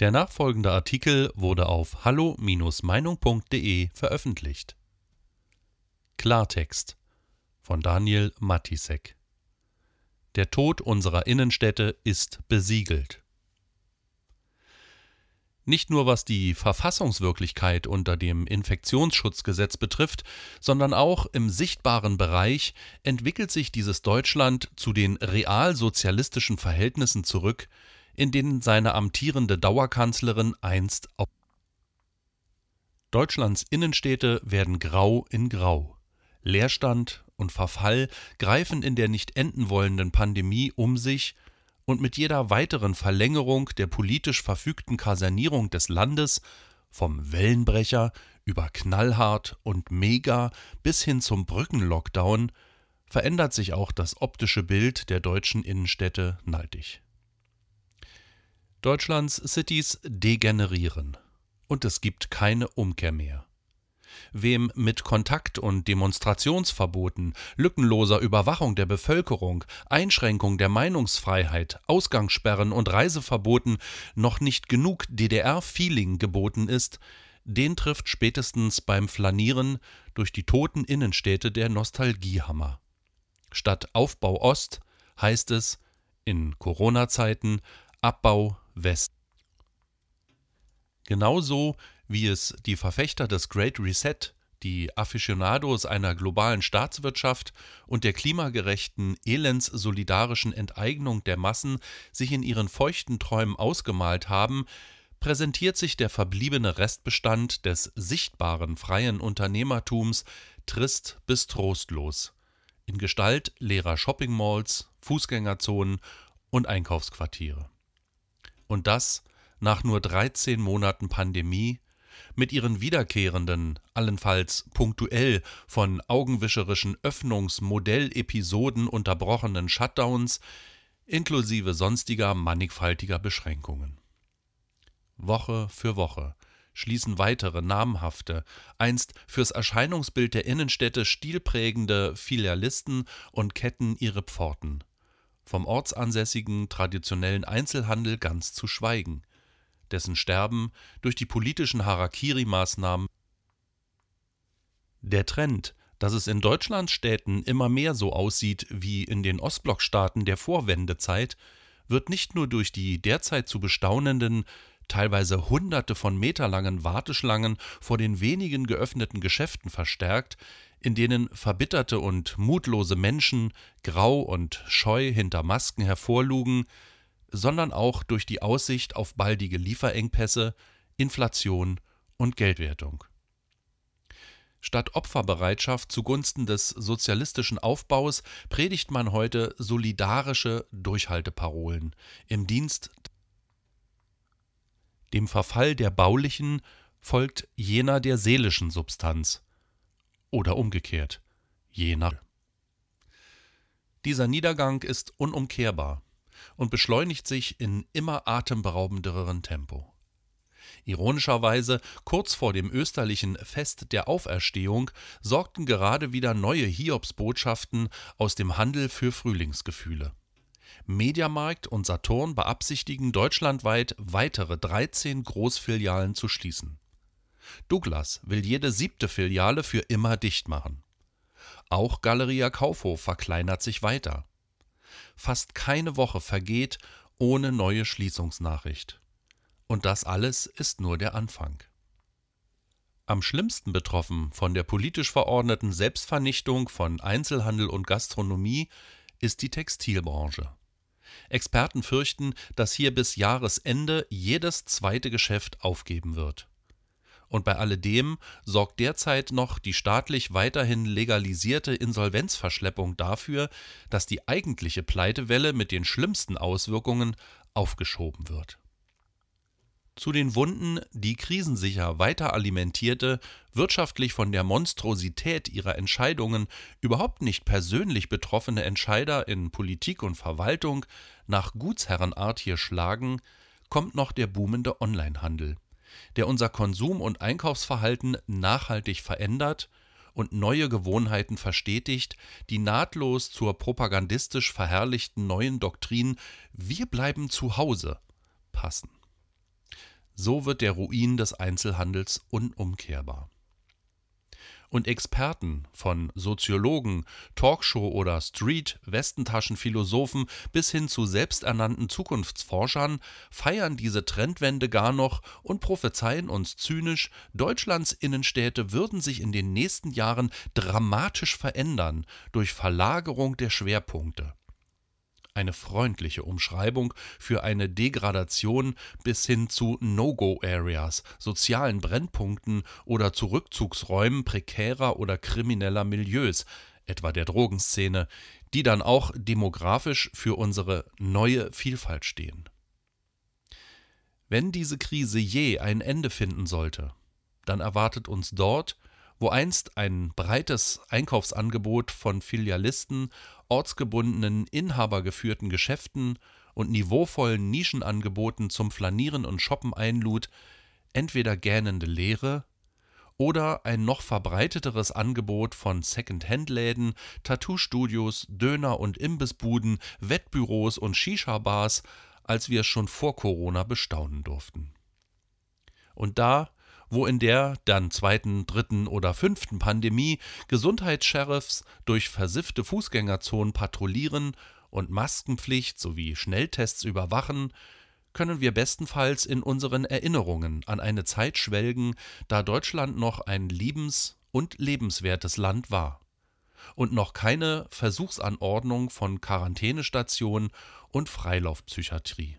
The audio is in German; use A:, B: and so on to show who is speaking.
A: Der nachfolgende Artikel wurde auf hallo-meinung.de veröffentlicht. Klartext von Daniel Matisek Der Tod unserer Innenstädte ist besiegelt. Nicht nur was die Verfassungswirklichkeit unter dem Infektionsschutzgesetz betrifft, sondern auch im sichtbaren Bereich entwickelt sich dieses Deutschland zu den realsozialistischen Verhältnissen zurück, in denen seine amtierende Dauerkanzlerin einst auf Deutschlands Innenstädte werden grau in grau. Leerstand und Verfall greifen in der nicht enden wollenden Pandemie um sich und mit jeder weiteren Verlängerung der politisch verfügten Kasernierung des Landes vom Wellenbrecher über knallhart und mega bis hin zum Brückenlockdown verändert sich auch das optische Bild der deutschen Innenstädte naltig. Deutschlands Cities degenerieren. Und es gibt keine Umkehr mehr. Wem mit Kontakt- und Demonstrationsverboten, lückenloser Überwachung der Bevölkerung, Einschränkung der Meinungsfreiheit, Ausgangssperren und Reiseverboten noch nicht genug DDR-Feeling geboten ist, den trifft spätestens beim Flanieren durch die toten Innenstädte der Nostalgiehammer. Statt Aufbau Ost heißt es in Corona-Zeiten Abbau West. Genauso wie es die Verfechter des Great Reset, die Aficionados einer globalen Staatswirtschaft und der klimagerechten, elendssolidarischen Enteignung der Massen sich in ihren feuchten Träumen ausgemalt haben, präsentiert sich der verbliebene Restbestand des sichtbaren freien Unternehmertums trist bis trostlos in Gestalt leerer Shoppingmalls, Fußgängerzonen und Einkaufsquartiere. Und das nach nur 13 Monaten Pandemie, mit ihren wiederkehrenden, allenfalls punktuell von augenwischerischen Öffnungsmodellepisoden unterbrochenen Shutdowns, inklusive sonstiger mannigfaltiger Beschränkungen. Woche für Woche schließen weitere namhafte, einst fürs Erscheinungsbild der Innenstädte stilprägende Filialisten und Ketten ihre Pforten vom ortsansässigen traditionellen Einzelhandel ganz zu schweigen, dessen Sterben durch die politischen Harakiri-Maßnahmen Der Trend, dass es in Deutschlandstädten immer mehr so aussieht wie in den Ostblockstaaten der Vorwendezeit, wird nicht nur durch die derzeit zu bestaunenden, teilweise hunderte von meterlangen Warteschlangen vor den wenigen geöffneten Geschäften verstärkt, in denen verbitterte und mutlose Menschen grau und scheu hinter Masken hervorlugen, sondern auch durch die Aussicht auf baldige Lieferengpässe, Inflation und Geldwertung. Statt Opferbereitschaft zugunsten des sozialistischen Aufbaus predigt man heute solidarische Durchhalteparolen im Dienst dem Verfall der baulichen folgt jener der seelischen Substanz oder umgekehrt, je nach. Dieser Niedergang ist unumkehrbar und beschleunigt sich in immer atemberaubenderen Tempo. Ironischerweise, kurz vor dem österlichen Fest der Auferstehung sorgten gerade wieder neue Hiobsbotschaften aus dem Handel für Frühlingsgefühle. Mediamarkt und Saturn beabsichtigen deutschlandweit weitere 13 Großfilialen zu schließen. Douglas will jede siebte Filiale für immer dicht machen. Auch Galeria Kaufhof verkleinert sich weiter. Fast keine Woche vergeht ohne neue Schließungsnachricht. Und das alles ist nur der Anfang. Am schlimmsten betroffen von der politisch verordneten Selbstvernichtung von Einzelhandel und Gastronomie ist die Textilbranche. Experten fürchten, dass hier bis Jahresende jedes zweite Geschäft aufgeben wird. Und bei alledem sorgt derzeit noch die staatlich weiterhin legalisierte Insolvenzverschleppung dafür, dass die eigentliche Pleitewelle mit den schlimmsten Auswirkungen aufgeschoben wird. Zu den Wunden, die krisensicher weiter alimentierte, wirtschaftlich von der Monstrosität ihrer Entscheidungen überhaupt nicht persönlich betroffene Entscheider in Politik und Verwaltung nach Gutsherrenart hier schlagen, kommt noch der boomende Onlinehandel der unser Konsum- und Einkaufsverhalten nachhaltig verändert und neue Gewohnheiten verstetigt, die nahtlos zur propagandistisch verherrlichten neuen Doktrin Wir bleiben zu Hause passen. So wird der Ruin des Einzelhandels unumkehrbar. Und Experten von Soziologen, Talkshow- oder Street-Westentaschenphilosophen bis hin zu selbsternannten Zukunftsforschern feiern diese Trendwende gar noch und prophezeien uns zynisch, Deutschlands Innenstädte würden sich in den nächsten Jahren dramatisch verändern durch Verlagerung der Schwerpunkte eine freundliche Umschreibung für eine Degradation bis hin zu No-Go-Areas, sozialen Brennpunkten oder zu Rückzugsräumen prekärer oder krimineller Milieus, etwa der Drogenszene, die dann auch demografisch für unsere neue Vielfalt stehen. Wenn diese Krise je ein Ende finden sollte, dann erwartet uns dort wo einst ein breites Einkaufsangebot von Filialisten, ortsgebundenen, inhabergeführten Geschäften und niveauvollen Nischenangeboten zum Flanieren und Shoppen einlud, entweder gähnende Leere oder ein noch verbreiteteres Angebot von Second-Hand-Läden, Tattoo-Studios, Döner- und Imbissbuden, Wettbüros und Shisha-Bars, als wir es schon vor Corona bestaunen durften. Und da wo in der dann zweiten, dritten oder fünften Pandemie Gesundheitssheriffs durch versiffte Fußgängerzonen patrouillieren und Maskenpflicht sowie Schnelltests überwachen, können wir bestenfalls in unseren Erinnerungen an eine Zeit schwelgen, da Deutschland noch ein liebens- und lebenswertes Land war und noch keine Versuchsanordnung von Quarantänestation und Freilaufpsychiatrie.